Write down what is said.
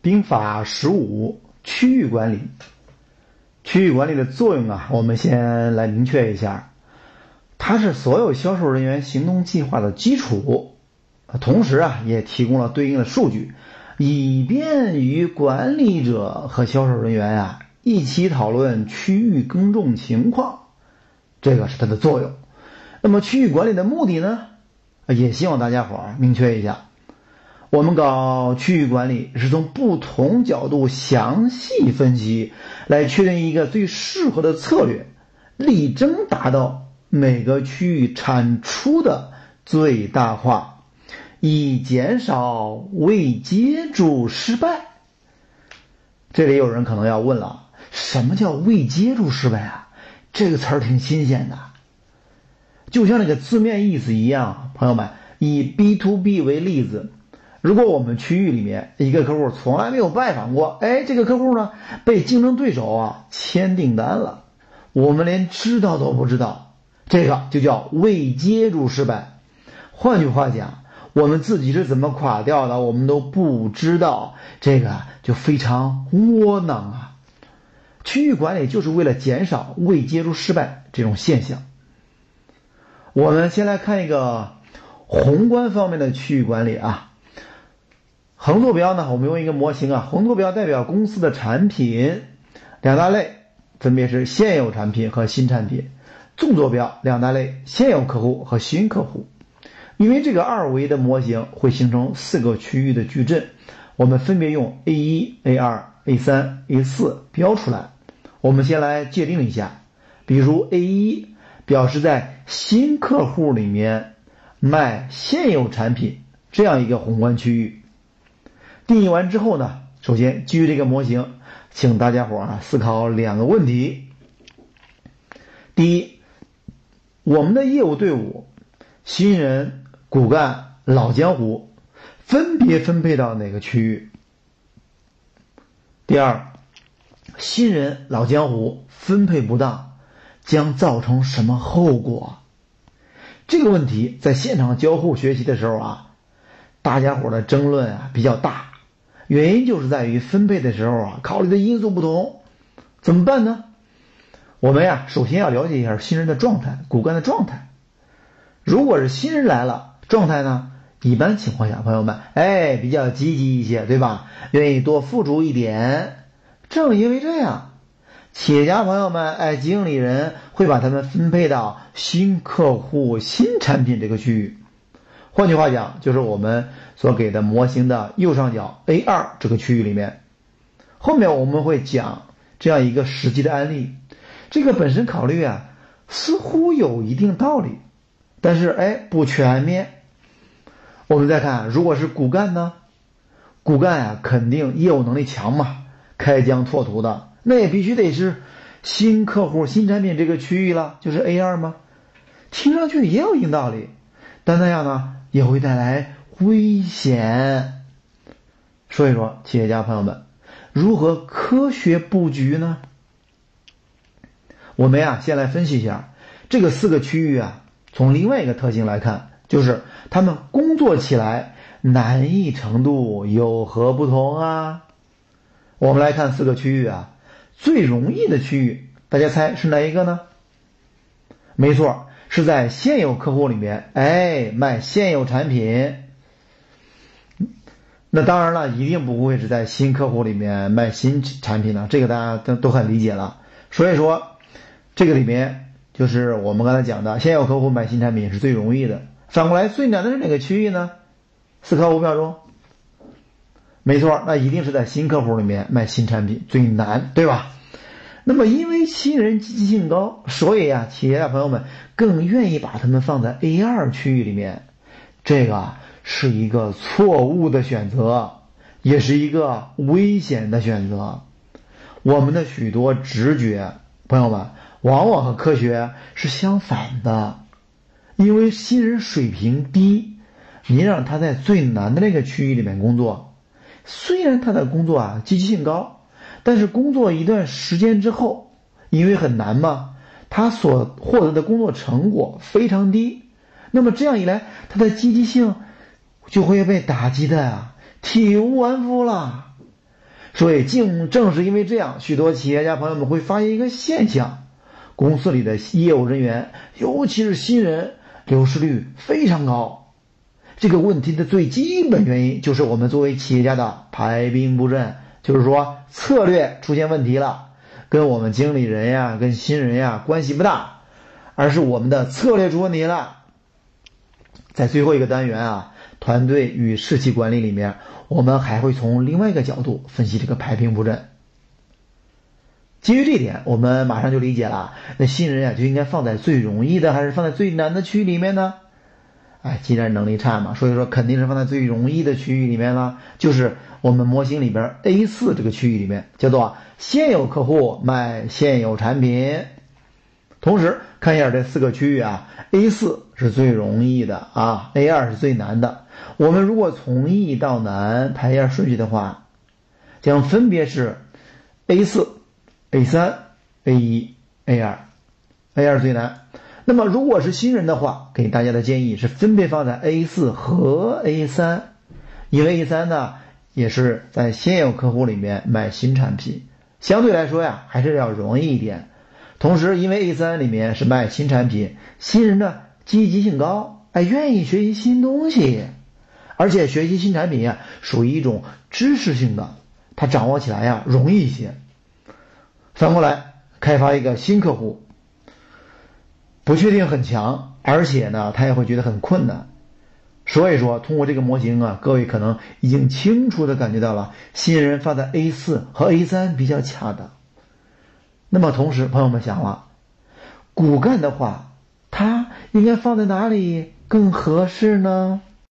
兵法十五区域管理。区域管理的作用啊，我们先来明确一下，它是所有销售人员行动计划的基础，同时啊，也提供了对应的数据，以便于管理者和销售人员啊一起讨论区域耕种情况，这个是它的作用。那么区域管理的目的呢，也希望大家伙儿明确一下。我们搞区域管理是从不同角度详细分析，来确定一个最适合的策略，力争达到每个区域产出的最大化，以减少未接住失败。这里有人可能要问了，什么叫未接住失败啊？这个词儿挺新鲜的，就像那个字面意思一样。朋友们，以 B to B 为例子。如果我们区域里面一个客户从来没有拜访过，哎，这个客户呢被竞争对手啊签订单了，我们连知道都不知道，这个就叫未接入失败。换句话讲，我们自己是怎么垮掉的，我们都不知道，这个就非常窝囊啊。区域管理就是为了减少未接入失败这种现象。我们先来看一个宏观方面的区域管理啊。横坐标呢？我们用一个模型啊，横坐标代表公司的产品两大类，分别是现有产品和新产品；纵坐标两大类，现有客户和新客户。因为这个二维的模型会形成四个区域的矩阵，我们分别用 A 一、A 二、A 三、A 四标出来。我们先来界定一下，比如 A 一表示在新客户里面卖现有产品这样一个宏观区域。定义完之后呢，首先基于这个模型，请大家伙啊思考两个问题。第一，我们的业务队伍，新人、骨干、老江湖，分别分配到哪个区域？第二，新人、老江湖分配不当，将造成什么后果？这个问题在现场交互学习的时候啊，大家伙的争论啊比较大。原因就是在于分配的时候啊，考虑的因素不同，怎么办呢？我们呀，首先要了解一下新人的状态，骨干的状态。如果是新人来了，状态呢，一般情况下，朋友们，哎，比较积极一些，对吧？愿意多付出一点。正因为这样，企业家朋友们，哎，经理人会把他们分配到新客户、新产品这个区域。换句话讲，就是我们所给的模型的右上角 A 二这个区域里面，后面我们会讲这样一个实际的案例。这个本身考虑啊，似乎有一定道理，但是哎不全面。我们再看，如果是骨干呢，骨干啊肯定业务能力强嘛，开疆拓土的，那也必须得是新客户、新产品这个区域了，就是 A 二吗？听上去也有一定道理，但那样呢？也会带来危险。说一说企业家朋友们如何科学布局呢？我们呀，先来分析一下这个四个区域啊。从另外一个特性来看，就是他们工作起来难易程度有何不同啊？我们来看四个区域啊，最容易的区域，大家猜是哪一个呢？没错。是在现有客户里面，哎，卖现有产品。那当然了，一定不会是在新客户里面卖新产品的，这个大家都都很理解了。所以说，这个里面就是我们刚才讲的，现有客户买新产品是最容易的。反过来，最难的是哪个区域呢？思考五秒钟。没错，那一定是在新客户里面卖新产品最难，对吧？那么，因为新人积极性高，所以啊，企业家朋友们更愿意把他们放在 A 二区域里面。这个是一个错误的选择，也是一个危险的选择。我们的许多直觉，朋友们，往往和科学是相反的。因为新人水平低，您让他在最难的那个区域里面工作，虽然他的工作啊积极性高。但是工作一段时间之后，因为很难嘛，他所获得的工作成果非常低，那么这样一来，他的积极性就会被打击的呀，体无完肤了。所以，正正是因为这样，许多企业家朋友们会发现一个现象：公司里的业务人员，尤其是新人，流失率非常高。这个问题的最基本原因就是我们作为企业家的排兵布阵，就是说策略出现问题了，跟我们经理人呀、跟新人呀关系不大，而是我们的策略出问题了。在最后一个单元啊，团队与士气管理里面，我们还会从另外一个角度分析这个排兵布阵。基于这一点，我们马上就理解了，那新人呀就应该放在最容易的还是放在最难的区域里面呢？哎，既然能力差嘛，所以说肯定是放在最容易的区域里面了，就是我们模型里边 A 四这个区域里面，叫做现有客户卖现有产品。同时看一下这四个区域啊，A 四是最容易的啊，A 二是最难的。我们如果从易到难排一下顺序的话，将分别是 A 四、A 三、A 一、A 二，A 二最难。那么，如果是新人的话，给大家的建议是分别放在 A 四和 A 三，因为 A 三呢也是在现有客户里面卖新产品，相对来说呀还是要容易一点。同时，因为 A 三里面是卖新产品，新人呢积极性高，哎，愿意学习新东西，而且学习新产品呀属于一种知识性的，他掌握起来呀容易一些。反过来，开发一个新客户。不确定很强，而且呢，他也会觉得很困难。所以说，通过这个模型啊，各位可能已经清楚的感觉到了，新人放在 A 四和 A 三比较恰当。那么同时，朋友们想了，骨干的话，它应该放在哪里更合适呢？